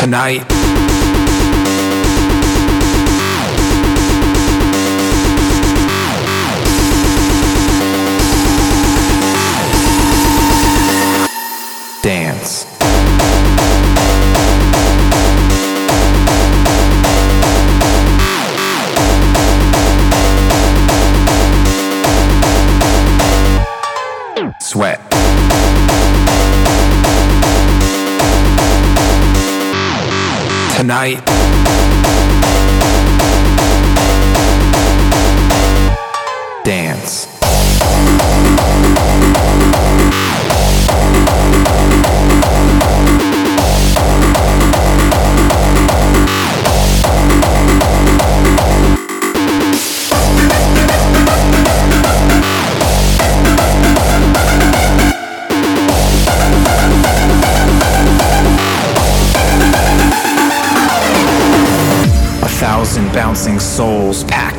tonight. Tonight.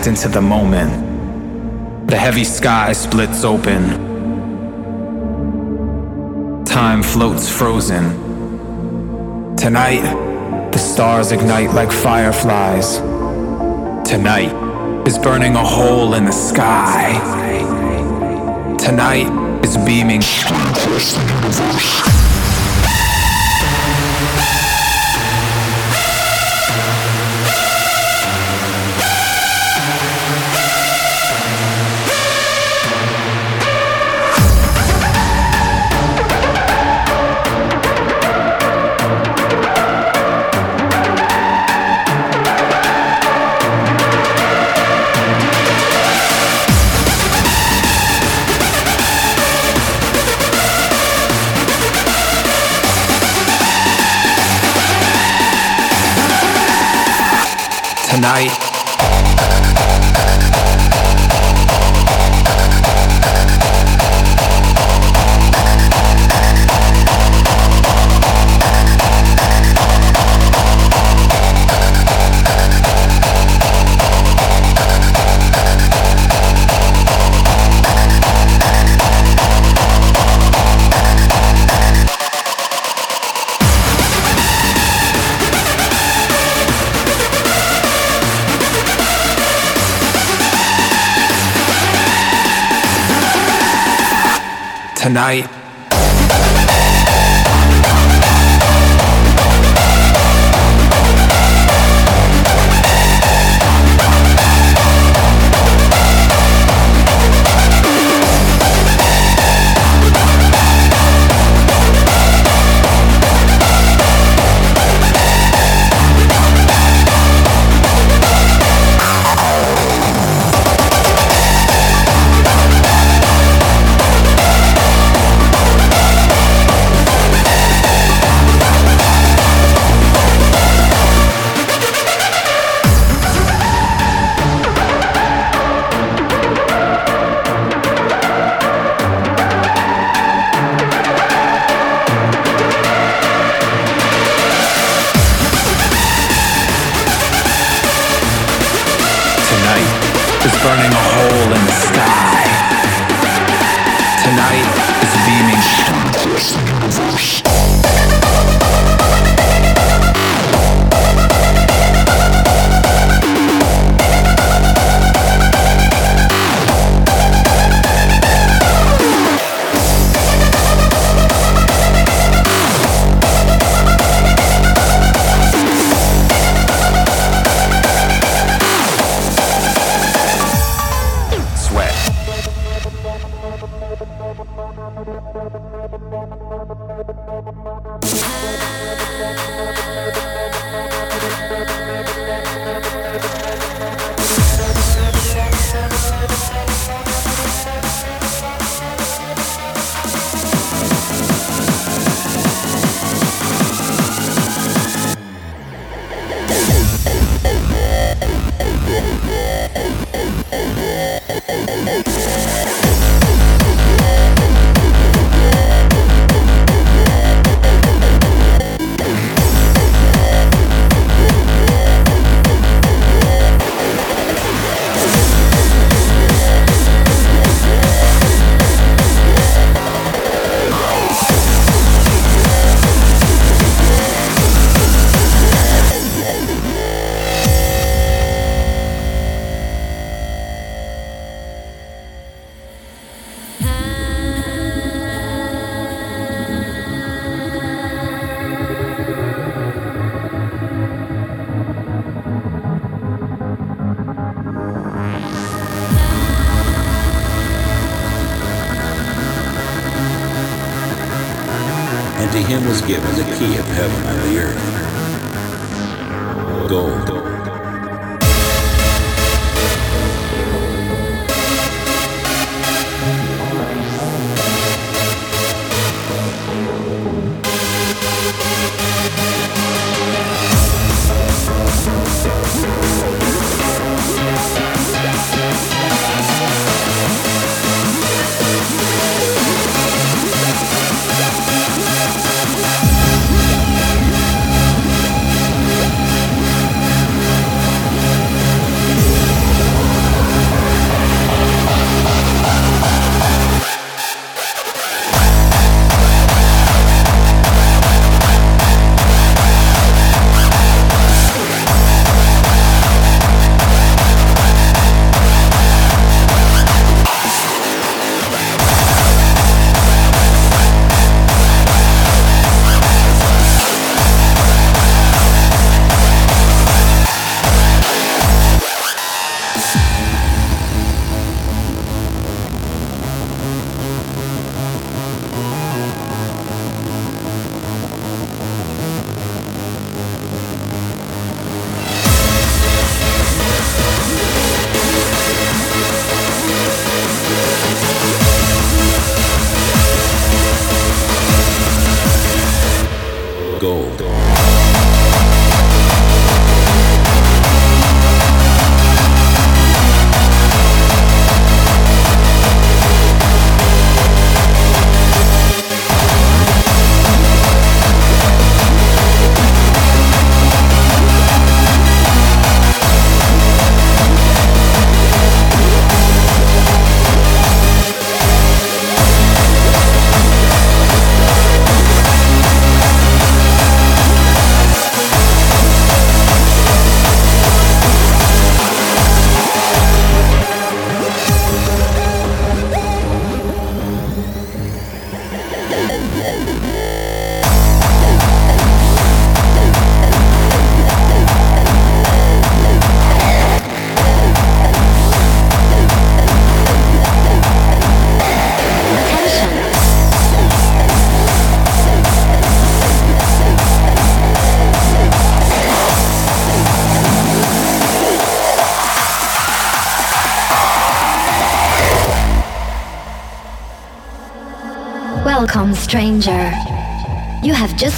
Into the moment. The heavy sky splits open. Time floats frozen. Tonight, the stars ignite like fireflies. Tonight is burning a hole in the sky. Tonight is beaming. Tonight,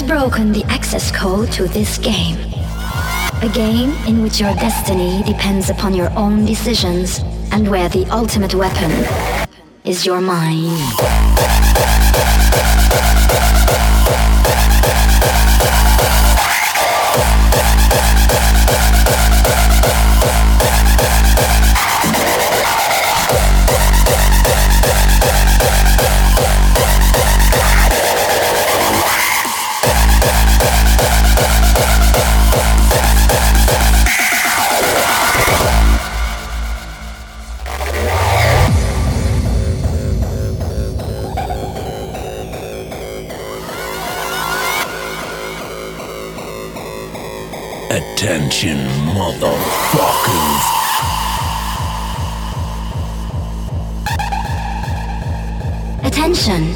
broken the access code to this game. A game in which your destiny depends upon your own decisions and where the ultimate weapon is your mind. Attention!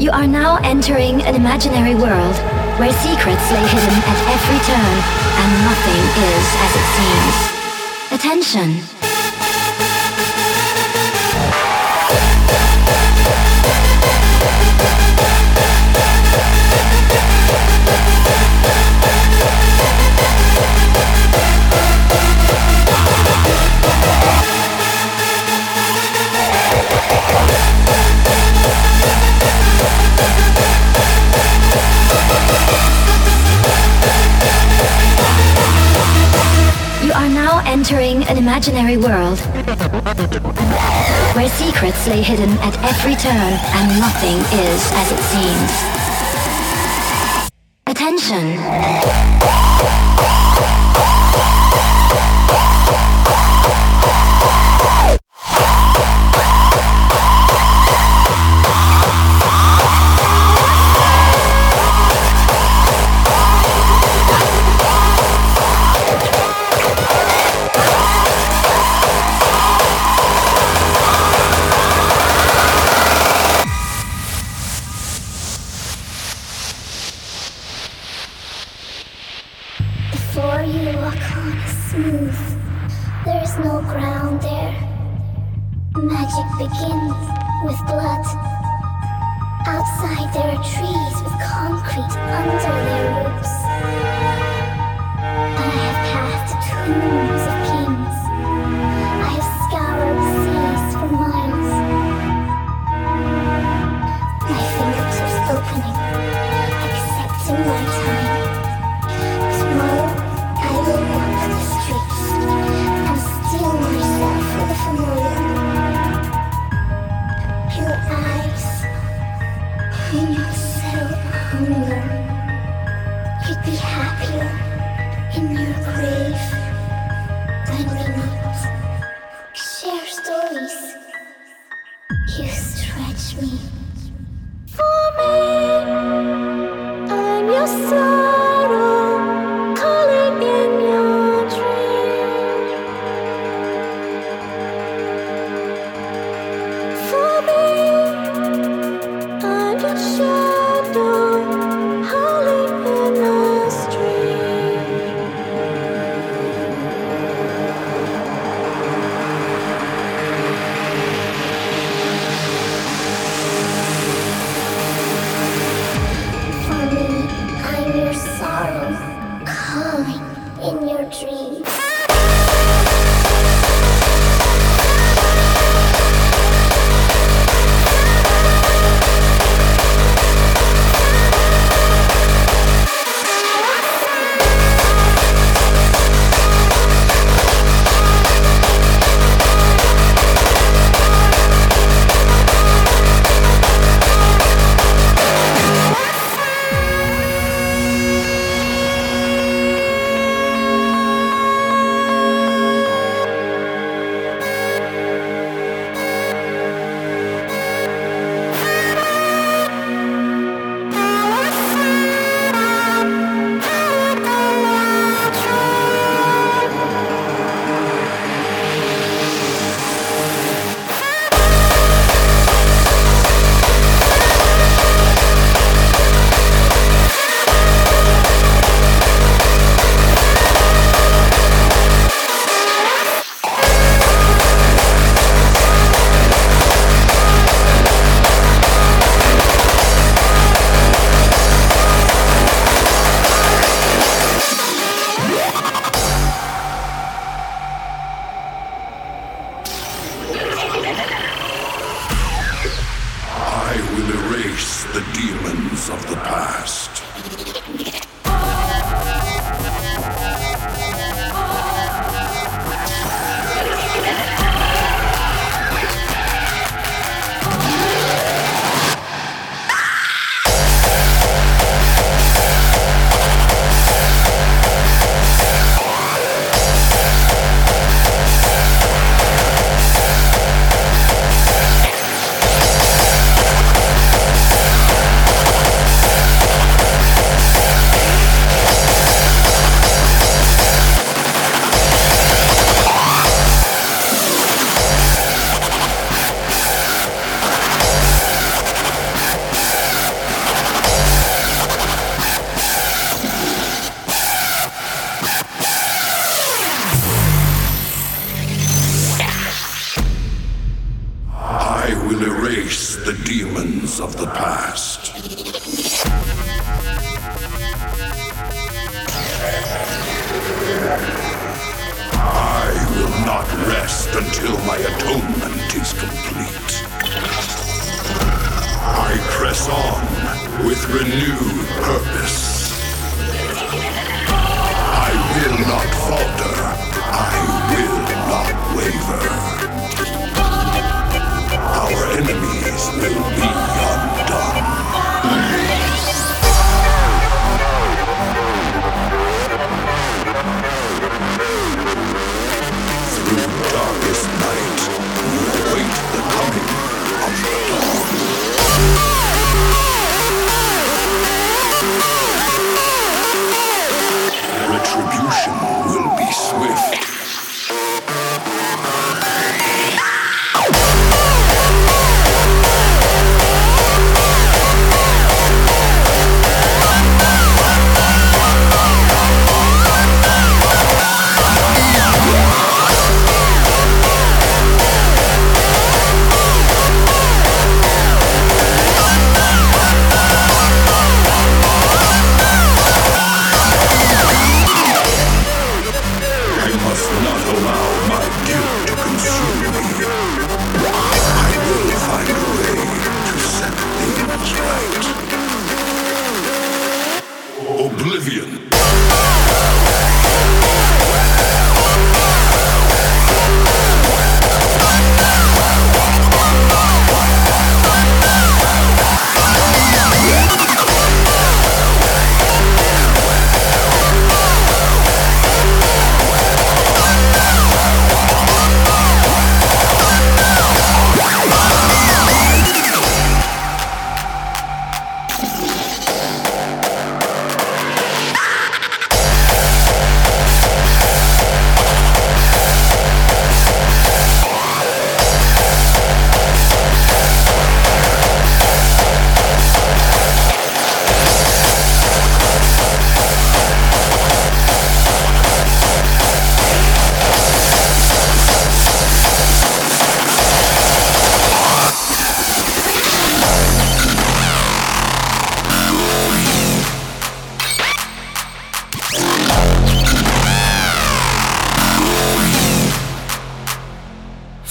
You are now entering an imaginary world where secrets lay hidden at every turn and nothing is as it seems. Attention! An imaginary world where secrets lay hidden at every turn and nothing is as it seems. Attention!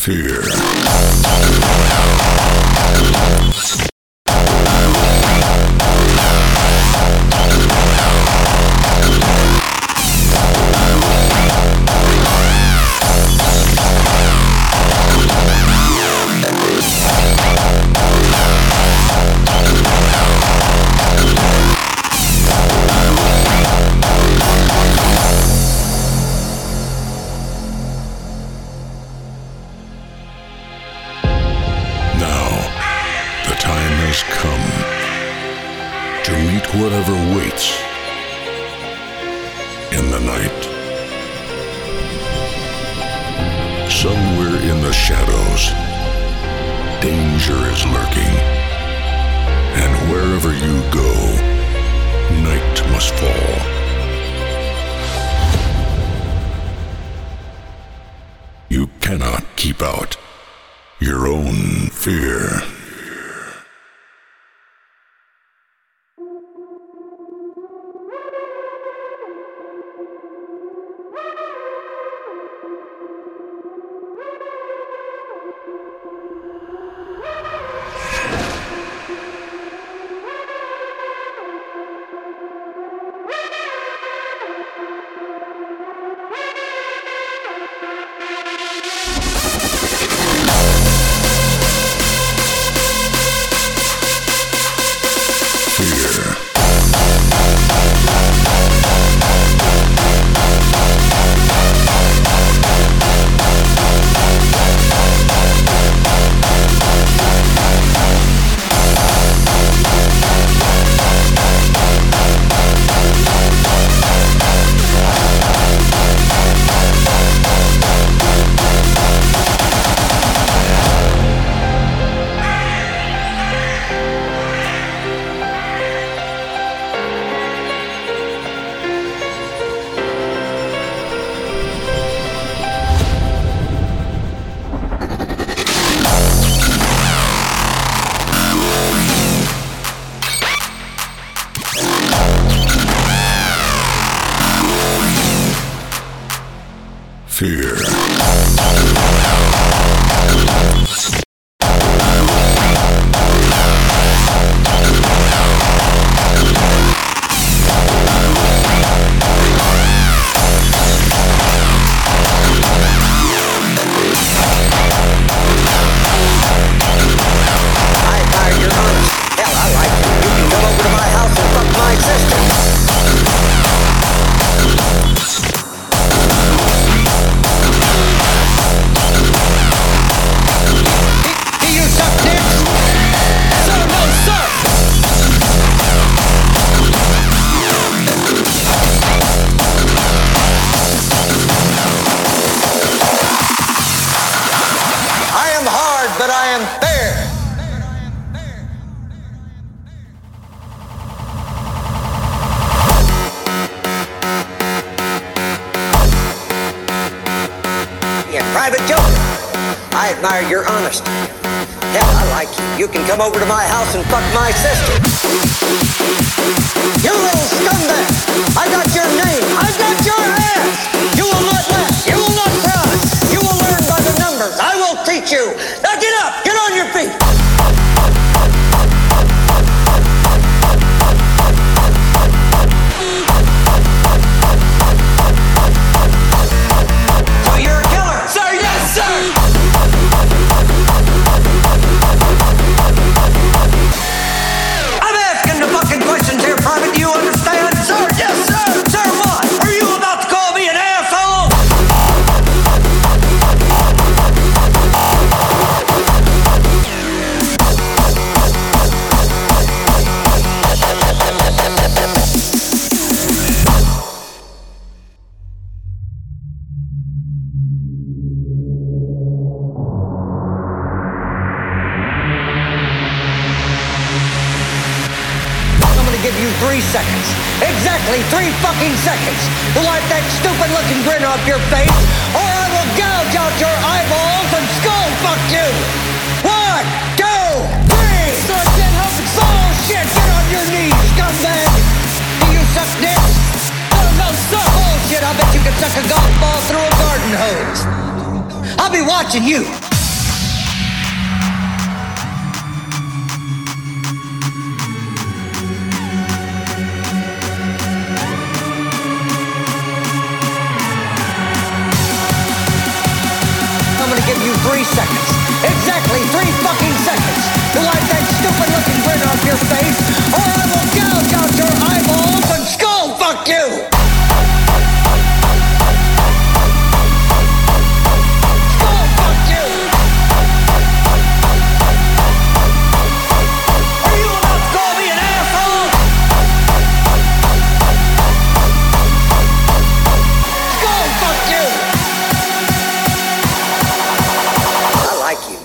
Fear.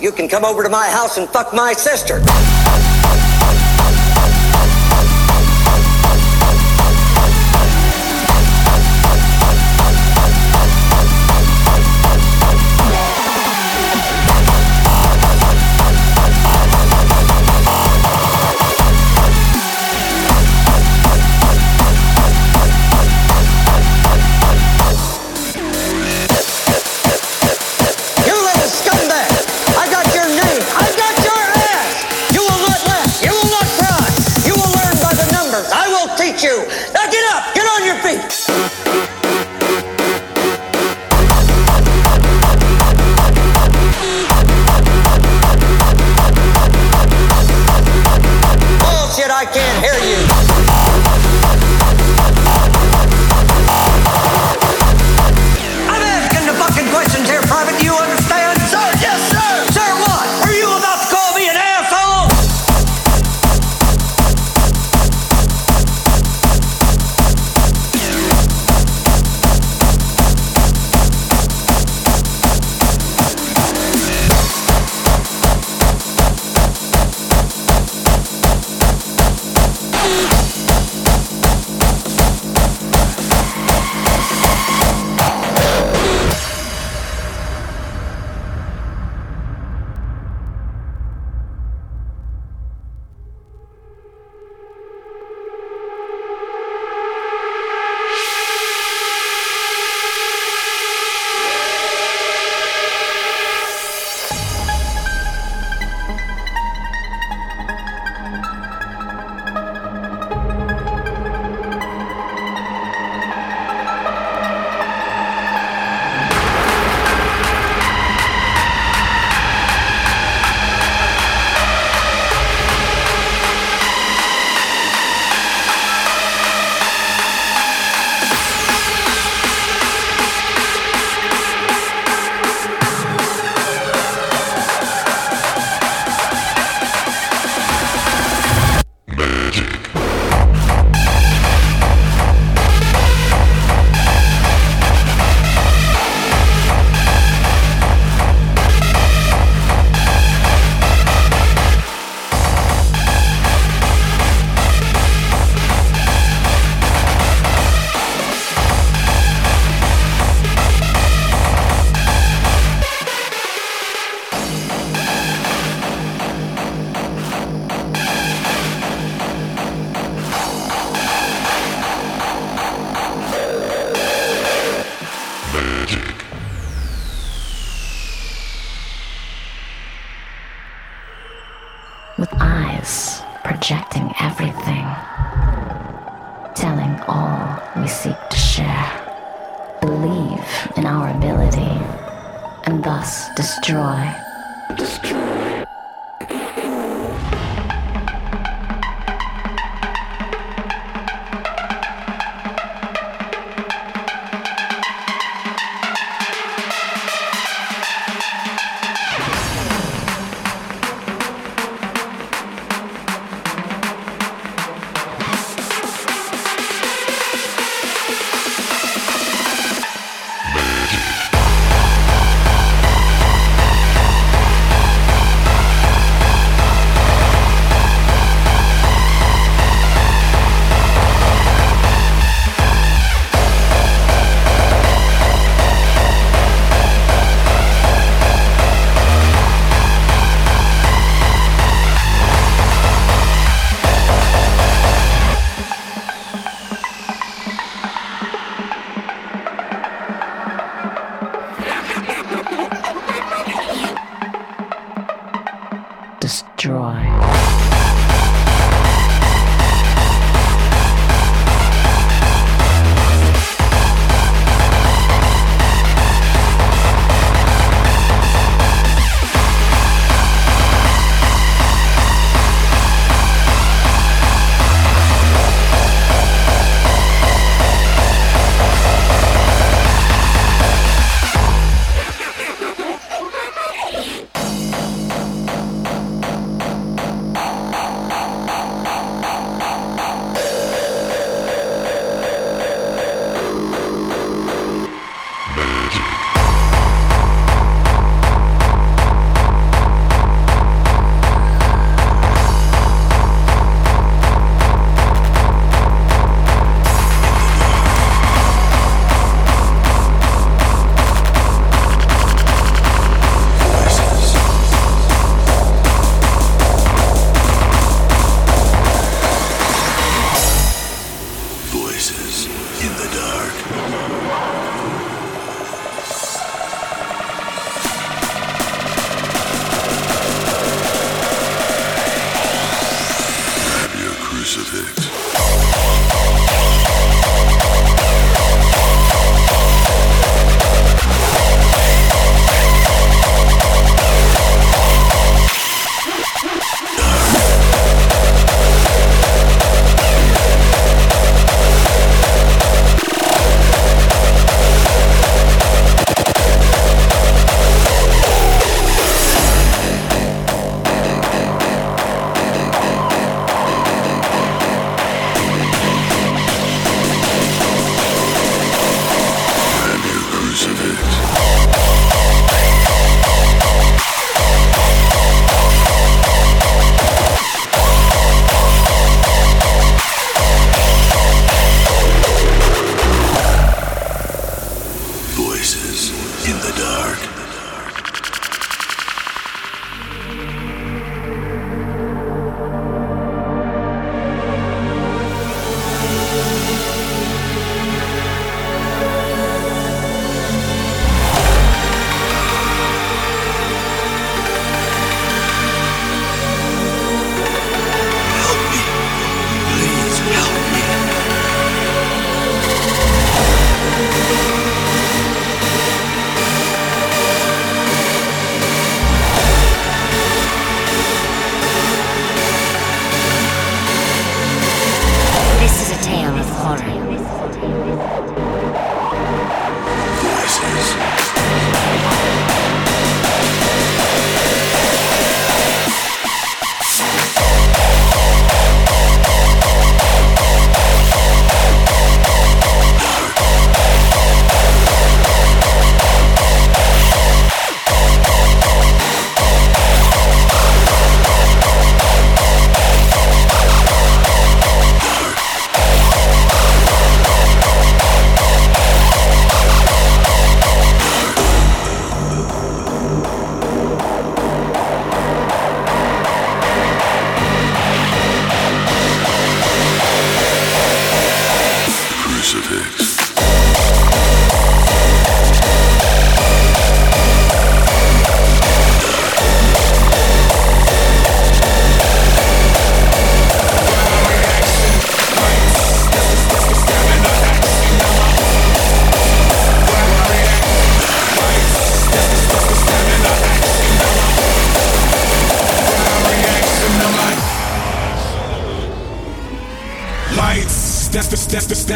You can come over to my house and fuck my sister.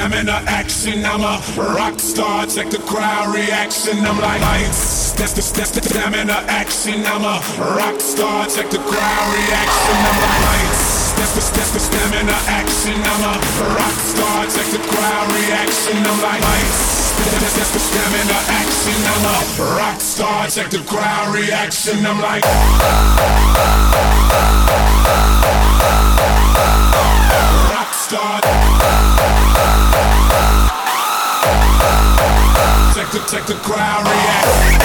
That's the action. I'm a rock star, check the crowd reaction. I'm like lights, that's the that's the stamina action. I'm a rock star, check the crowd reaction. I'm like lights, that's the that's the action. I'm a rock star, check the crowd reaction. I'm like lights. That's, that's the action. I'm a rock star. Check the crowd reaction. I'm like. Rock star. Check the, check the crowd reaction.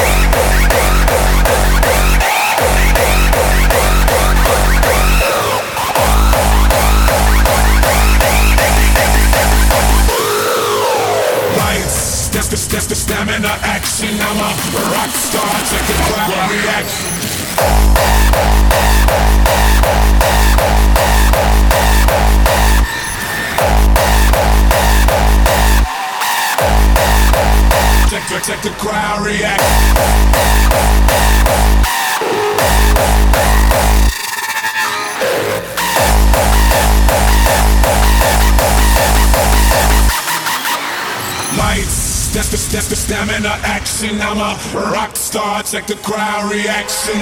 Lights. That's the, the stamina action. I'm a rock star. Check the crowd reaction. Check, check, check the crowd reaction. Lights, that's the that's the stamina action. I'm a rock star. Check the crowd reaction.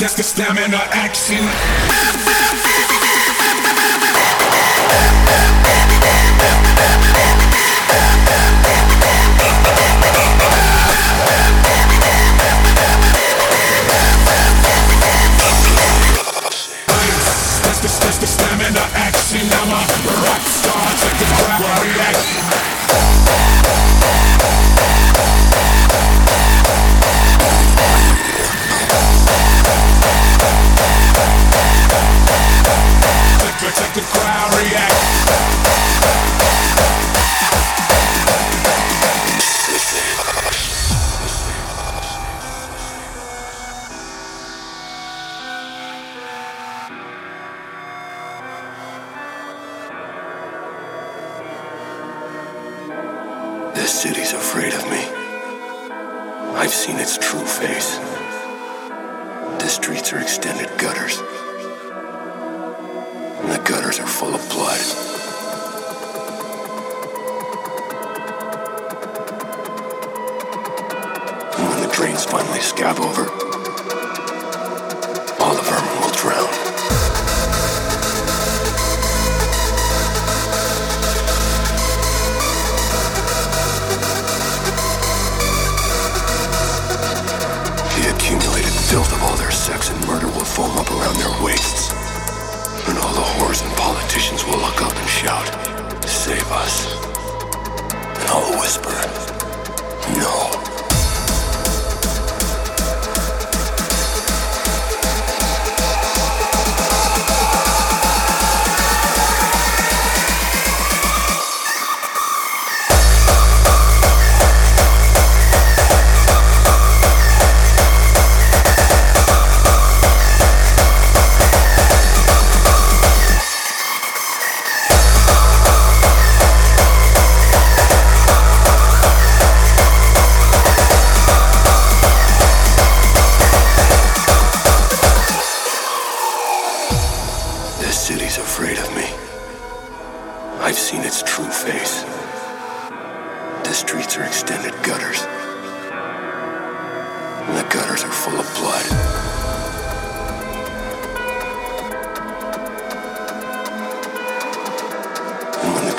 That's, the stamina action.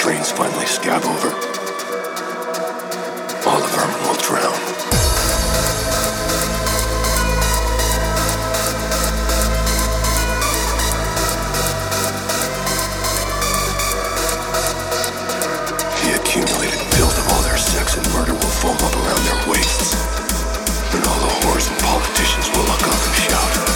trains finally scab over, all of them will drown. The accumulated filth of all their sex and murder will foam up around their waists. And all the whores and politicians will look up and shout.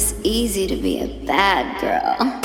It's easy to be a bad girl?